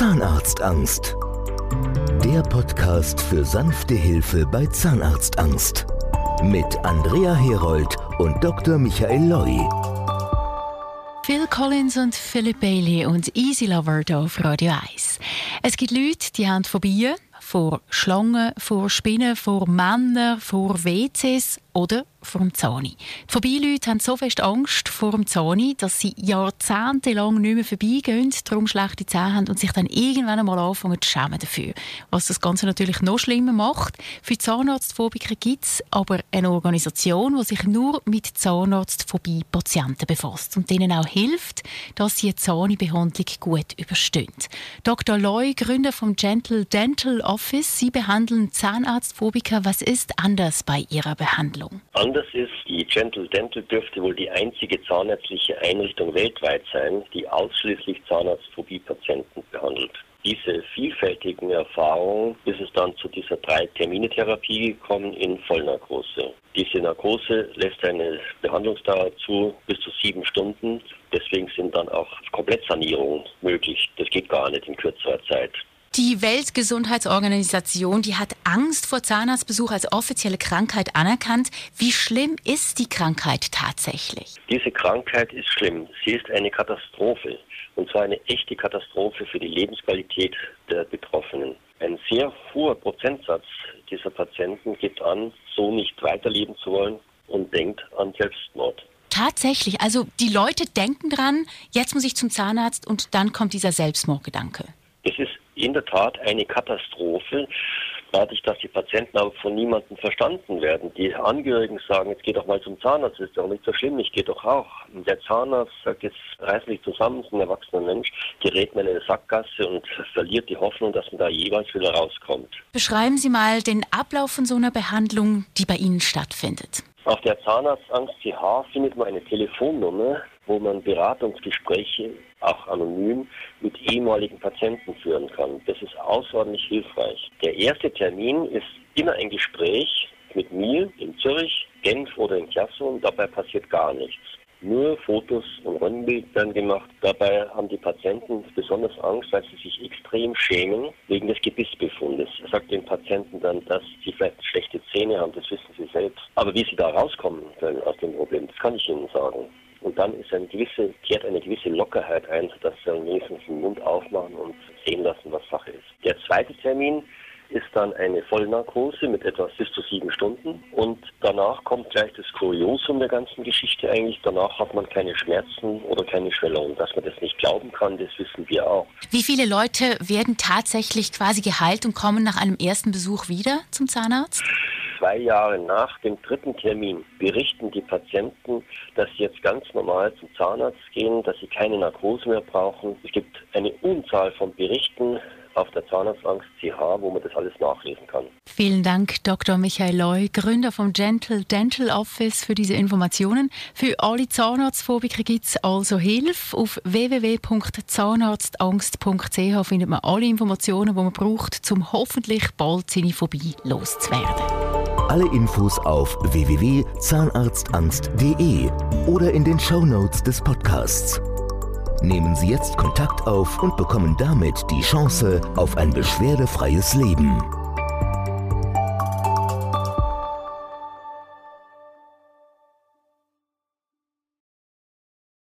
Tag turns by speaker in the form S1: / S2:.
S1: Zahnarztangst. Der Podcast für sanfte Hilfe bei Zahnarztangst. Mit Andrea Herold und Dr. Michael Loi.
S2: Phil Collins und Philip Bailey und Easy Lover hier auf Radio 1. Es gibt Leute, die haben Phobien vor Schlangen, vor Spinnen, vor Männern, vor WCs oder vor dem Zahni. Die Vorbeileute haben so fest Angst vor dem Zahni, dass sie jahrzehntelang nicht mehr vorbeigehen, darum schlechte Zähne haben und sich dann irgendwann einmal anfangen zu schämen dafür. Was das Ganze natürlich noch schlimmer macht. Für Zahnarztphobiker gibt es aber eine Organisation, die sich nur mit Zahnarztphobie-Patienten befasst und denen auch hilft, dass sie eine Zahnbehandlung gut überstehen. Dr. Loy, Gründer vom Gentle Dental Office, Sie behandeln Zahnarztphobiker. Was ist anders bei Ihrer Behandlung?
S3: Anders ist, die Gentle Dental dürfte wohl die einzige zahnärztliche Einrichtung weltweit sein, die ausschließlich Zahnarztphobie-Patienten behandelt. Diese vielfältigen Erfahrungen bis es dann zu dieser drei-Termine-Therapie gekommen in Vollnarkose. Diese Narkose lässt eine Behandlungsdauer zu bis zu sieben Stunden. Deswegen sind dann auch Komplettsanierungen möglich. Das geht gar nicht in kürzerer Zeit.
S2: Die Weltgesundheitsorganisation, die hat Angst vor Zahnarztbesuch als offizielle Krankheit anerkannt. Wie schlimm ist die Krankheit tatsächlich?
S3: Diese Krankheit ist schlimm. Sie ist eine Katastrophe. Und zwar eine echte Katastrophe für die Lebensqualität der Betroffenen. Ein sehr hoher Prozentsatz dieser Patienten gibt an, so nicht weiterleben zu wollen und denkt an Selbstmord.
S2: Tatsächlich, also die Leute denken dran, jetzt muss ich zum Zahnarzt und dann kommt dieser Selbstmordgedanke.
S3: In der Tat eine Katastrophe, dadurch, dass die Patienten aber von niemandem verstanden werden. Die Angehörigen sagen, jetzt geh doch mal zum Zahnarzt, ist doch nicht so schlimm, ich gehe doch auch. Der Zahnarzt sagt, jetzt reiß dich zusammen, ist ein erwachsener Mensch, gerät man in eine Sackgasse und verliert die Hoffnung, dass man da jeweils wieder rauskommt.
S2: Beschreiben Sie mal den Ablauf von so einer Behandlung, die bei Ihnen stattfindet.
S3: Auf der Zahnarztangst CH findet man eine Telefonnummer, wo man Beratungsgespräche auch anonym mit ehemaligen Patienten führen kann. Das ist außerordentlich hilfreich. Der erste Termin ist immer ein Gespräch mit mir in Zürich, Genf oder in Klassum. Dabei passiert gar nichts. Nur Fotos und Röntgenbild werden gemacht. Dabei haben die Patienten besonders Angst, weil sie sich extrem schämen wegen des Gebissbefundes. Er sagt den Patienten dann, dass sie vielleicht schlechte Zähne haben, das wissen sie selbst. Aber wie sie da rauskommen können aus dem Problem, das kann ich ihnen sagen. Und dann ist eine gewisse, kehrt eine gewisse Lockerheit ein, dass sie wenigstens den Mund aufmachen und sehen lassen, was Sache ist. Der zweite Termin ist dann eine Vollnarkose mit etwas bis zu sieben Stunden und danach kommt gleich das Kuriosum der ganzen Geschichte eigentlich. Danach hat man keine Schmerzen oder keine Schwellung. Dass man das nicht glauben kann, das wissen wir auch.
S2: Wie viele Leute werden tatsächlich quasi geheilt und kommen nach einem ersten Besuch wieder zum Zahnarzt?
S3: zwei Jahre nach dem dritten Termin berichten die Patienten, dass sie jetzt ganz normal zum Zahnarzt gehen, dass sie keine Narkose mehr brauchen. Es gibt eine Unzahl von Berichten auf der Zahnarztangst CH, wo man das alles nachlesen kann.
S2: Vielen Dank, Dr. Michael Loy, Gründer vom Gentle Dental Office, für diese Informationen. Für alle Zahnarztphobiker gibt es also Hilfe. Auf www.zahnarztangst.ch findet man alle Informationen, die man braucht, um hoffentlich bald seine Phobie loszuwerden.
S1: Alle Infos auf www.zahnarztangst.de oder in den Show Notes des Podcasts. Nehmen Sie jetzt Kontakt auf und bekommen damit die Chance auf ein beschwerdefreies Leben.